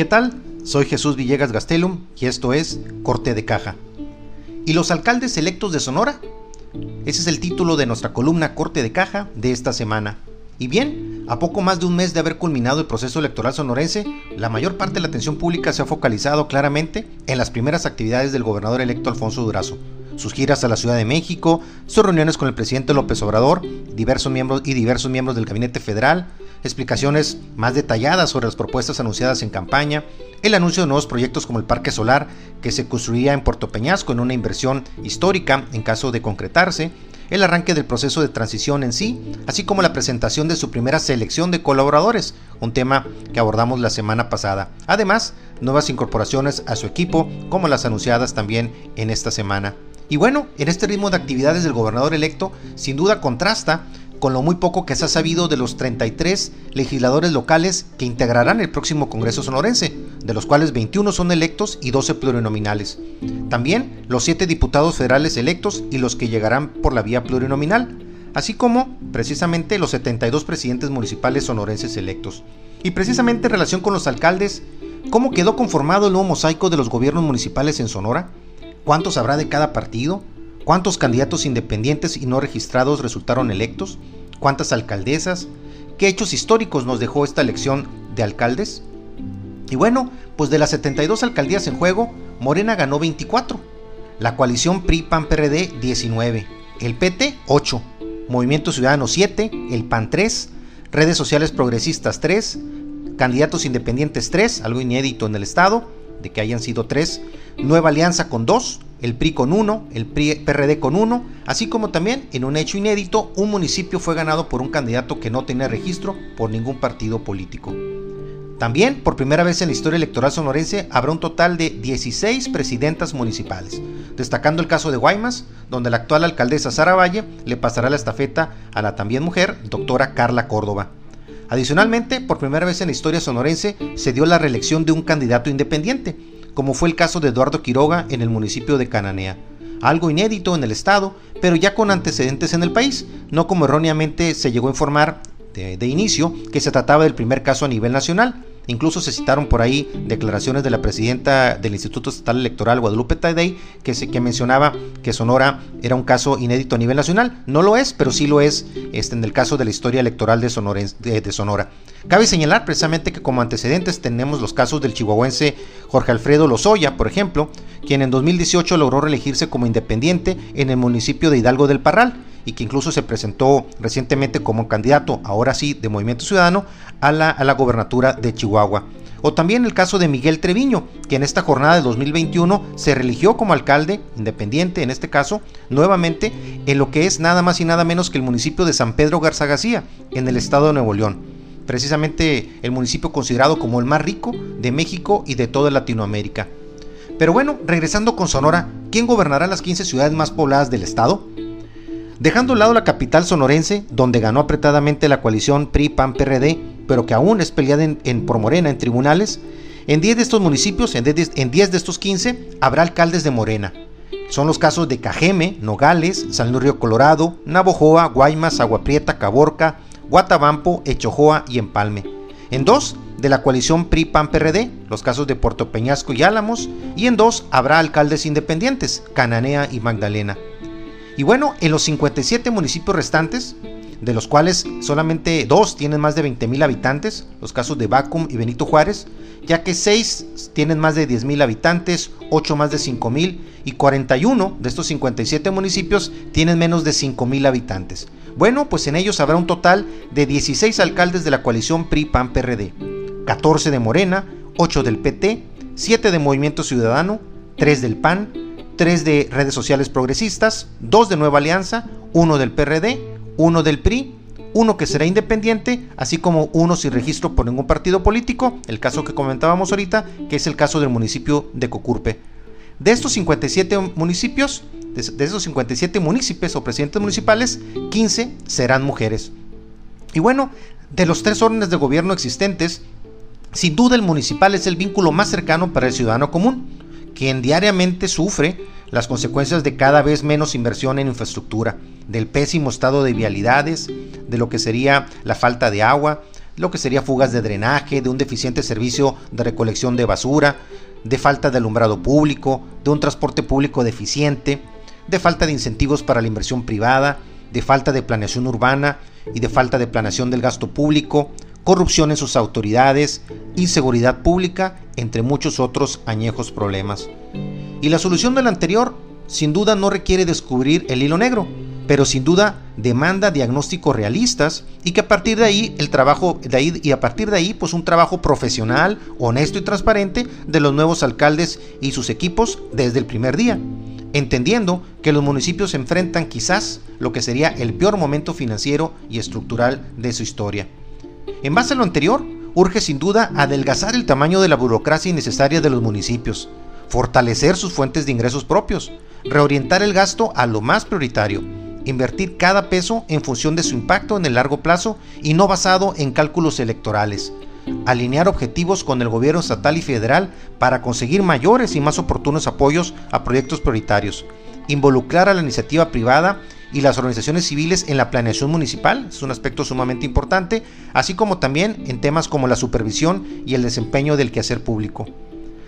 ¿Qué tal? Soy Jesús Villegas Gastelum y esto es Corte de Caja. ¿Y los alcaldes electos de Sonora? Ese es el título de nuestra columna Corte de Caja de esta semana. Y bien, a poco más de un mes de haber culminado el proceso electoral sonorense, la mayor parte de la atención pública se ha focalizado claramente en las primeras actividades del gobernador electo Alfonso Durazo, sus giras a la Ciudad de México, sus reuniones con el presidente López Obrador, diversos miembros y diversos miembros del gabinete federal, explicaciones más detalladas sobre las propuestas anunciadas en campaña, el anuncio de nuevos proyectos como el Parque Solar que se construiría en Puerto Peñasco en una inversión histórica en caso de concretarse, el arranque del proceso de transición en sí, así como la presentación de su primera selección de colaboradores, un tema que abordamos la semana pasada. Además, nuevas incorporaciones a su equipo, como las anunciadas también en esta semana. Y bueno, en este ritmo de actividades del gobernador electo, sin duda contrasta con lo muy poco que se ha sabido de los 33 legisladores locales que integrarán el próximo Congreso sonorense, de los cuales 21 son electos y 12 plurinominales. También los 7 diputados federales electos y los que llegarán por la vía plurinominal, así como precisamente los 72 presidentes municipales sonorenses electos. Y precisamente en relación con los alcaldes, ¿cómo quedó conformado el nuevo mosaico de los gobiernos municipales en Sonora? ¿Cuántos habrá de cada partido? ¿Cuántos candidatos independientes y no registrados resultaron electos? ¿Cuántas alcaldesas? ¿Qué hechos históricos nos dejó esta elección de alcaldes? Y bueno, pues de las 72 alcaldías en juego, Morena ganó 24, la coalición PRI-PAN-PRD 19, el PT 8, Movimiento Ciudadano 7, el PAN 3, redes sociales progresistas 3, candidatos independientes 3, algo inédito en el estado, de que hayan sido 3, Nueva Alianza con 2, el PRI con 1, el PRD con 1, así como también, en un hecho inédito, un municipio fue ganado por un candidato que no tenía registro por ningún partido político. También, por primera vez en la historia electoral sonorense, habrá un total de 16 presidentas municipales, destacando el caso de Guaymas, donde la actual alcaldesa Sara Valle le pasará la estafeta a la también mujer, doctora Carla Córdoba. Adicionalmente, por primera vez en la historia sonorense, se dio la reelección de un candidato independiente, como fue el caso de Eduardo Quiroga en el municipio de Cananea. Algo inédito en el estado, pero ya con antecedentes en el país, no como erróneamente se llegó a informar de, inicio que se trataba del primer caso a nivel nacional. Incluso se citaron por ahí declaraciones de la presidenta del Instituto Estatal Electoral, Guadalupe Taidey, que, se, que mencionaba que Sonora era un caso inédito a nivel nacional. No lo es, pero sí lo es este, en el caso de la historia electoral de, Sonora. Cabe señalar precisamente que como antecedentes tenemos los casos del chihuahuense Jorge Alfredo Lozoya, por ejemplo, quien en 2018 logró reelegirse como independiente en el municipio de Hidalgo del Parral y que incluso se presentó recientemente como candidato, ahora sí, de Movimiento Ciudadano, a la, gobernatura de Chihuahua. O también el caso de Miguel Treviño, que en esta jornada de 2021 se religió como alcalde, independiente en este caso, nuevamente en lo que es nada más y nada menos que el municipio de San Pedro Garza García, en el estado de Nuevo León. Precisamente el municipio considerado como el más rico de México y de toda Latinoamérica. Pero bueno, regresando con Sonora, ¿quién gobernará las 15 ciudades más pobladas del estado? Dejando a lado la capital sonorense, donde ganó apretadamente la coalición PRI-PAN-PRD, pero que aún es peleada en, por Morena en tribunales, en 10 de estos municipios, en 10, de estos 15, habrá alcaldes de Morena. Son los casos de Cajeme, Nogales, San Luis Río Colorado, Navojoa, Guaymas, Agua Prieta, Caborca, Guatabampo, Echojoa y Empalme. En dos, de la coalición PRI-PAN-PRD, los casos de Puerto Peñasco y Álamos, y en dos habrá alcaldes independientes, Cananea y Magdalena. Y bueno, en los 57 municipios restantes, de los cuales solamente dos tienen más de 20.000 habitantes, los casos de Bacum y Benito Juárez, ya que 6 tienen más de 10.000 habitantes, 8 más de 5.000 y 41 de estos 57 municipios tienen menos de 5.000 habitantes. Bueno, pues en ellos habrá un total de 16 alcaldes de la coalición PRI-PAN-PRD, 14 de Morena, 8 del PT, 7 de Movimiento Ciudadano, 3 del PAN, 3 de redes sociales progresistas, 2 de Nueva Alianza, 1 del PRD, 1 del PRI, uno que será independiente, así como uno sin registro por ningún partido político, el caso que comentábamos ahorita, que es el caso del municipio de Cocurpe. De estos 57 municipios, de esos 57 municipios o presidentes municipales, 15 serán mujeres. Y bueno, de los tres órdenes de gobierno existentes, sin duda el municipal es el vínculo más cercano para el ciudadano común quien diariamente sufre las consecuencias de cada vez menos inversión en infraestructura, del pésimo estado de vialidades, de lo que sería la falta de agua, lo que sería fugas de drenaje, de un deficiente servicio de recolección de basura, de falta de alumbrado público, de un transporte público deficiente, de falta de incentivos para la inversión privada, de falta de planeación urbana y de falta de planeación del gasto público, corrupción en sus autoridades, inseguridad pública, entre muchos otros añejos problemas. Y la solución del anterior, sin duda, no requiere descubrir el hilo negro, pero sin duda demanda diagnósticos realistas y que a partir de ahí el trabajo de ahí y a partir de ahí pues un trabajo profesional, honesto y transparente de los nuevos alcaldes y sus equipos desde el primer día, entendiendo que los municipios enfrentan quizás lo que sería el peor momento financiero y estructural de su historia. En base a lo anterior, urge sin duda adelgazar el tamaño de la burocracia innecesaria de los municipios, fortalecer sus fuentes de ingresos propios, reorientar el gasto a lo más prioritario, invertir cada peso en función de su impacto en el largo plazo y no basado en cálculos electorales, alinear objetivos con el gobierno estatal y federal para conseguir mayores y más oportunos apoyos a proyectos prioritarios, involucrar a la iniciativa privada y las organizaciones civiles en la planeación municipal, es un aspecto sumamente importante, así como también en temas como la supervisión y el desempeño del quehacer público.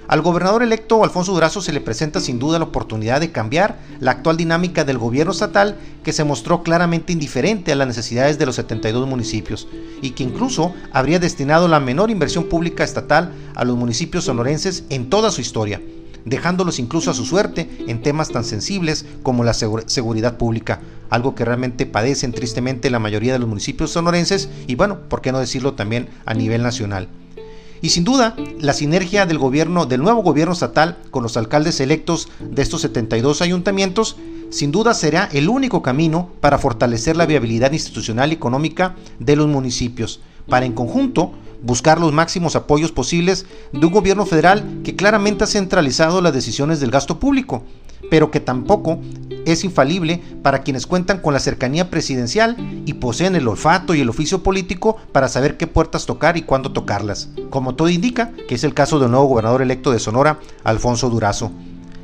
Al gobernador electo Alfonso Durazo se le presenta sin duda la oportunidad de cambiar la actual dinámica del gobierno estatal que se mostró claramente indiferente a las necesidades de los 72 municipios y que incluso habría destinado la menor inversión pública estatal a los municipios sonorenses en toda su historia, dejándolos incluso a su suerte en temas tan sensibles como la seguridad pública, algo que realmente padecen tristemente la mayoría de los municipios sonorenses y bueno, por qué no decirlo también a nivel nacional. Y sin duda, la sinergia del gobierno, del nuevo gobierno estatal con los alcaldes electos de estos 72 ayuntamientos, sin duda será el único camino para fortalecer la viabilidad institucional y económica de los municipios, para en conjunto buscar los máximos apoyos posibles de un gobierno federal que claramente ha centralizado las decisiones del gasto público, pero que tampoco es infalible para quienes cuentan con la cercanía presidencial y poseen el olfato y el oficio político para saber qué puertas tocar y cuándo tocarlas, como todo indica que es el caso del nuevo gobernador electo de Sonora, Alfonso Durazo.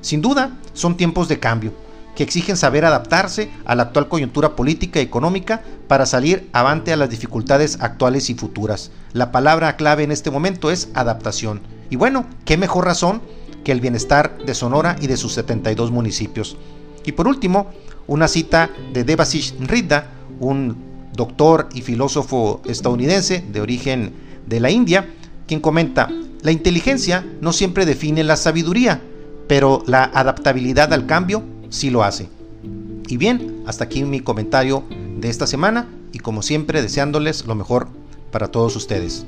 Sin duda, son tiempos de cambio, que exigen saber adaptarse a la actual coyuntura política y económica para salir avante a las dificultades actuales y futuras. La palabra clave en este momento es adaptación. Y bueno, qué mejor razón que el bienestar de Sonora y de sus 72 municipios. Y por último, una cita de Devasish Ridda, un doctor y filósofo estadounidense de origen de la India, quien comenta, la inteligencia no siempre define la sabiduría, pero la adaptabilidad al cambio sí lo hace. Y bien, hasta aquí mi comentario de esta semana y como siempre deseándoles lo mejor para todos ustedes.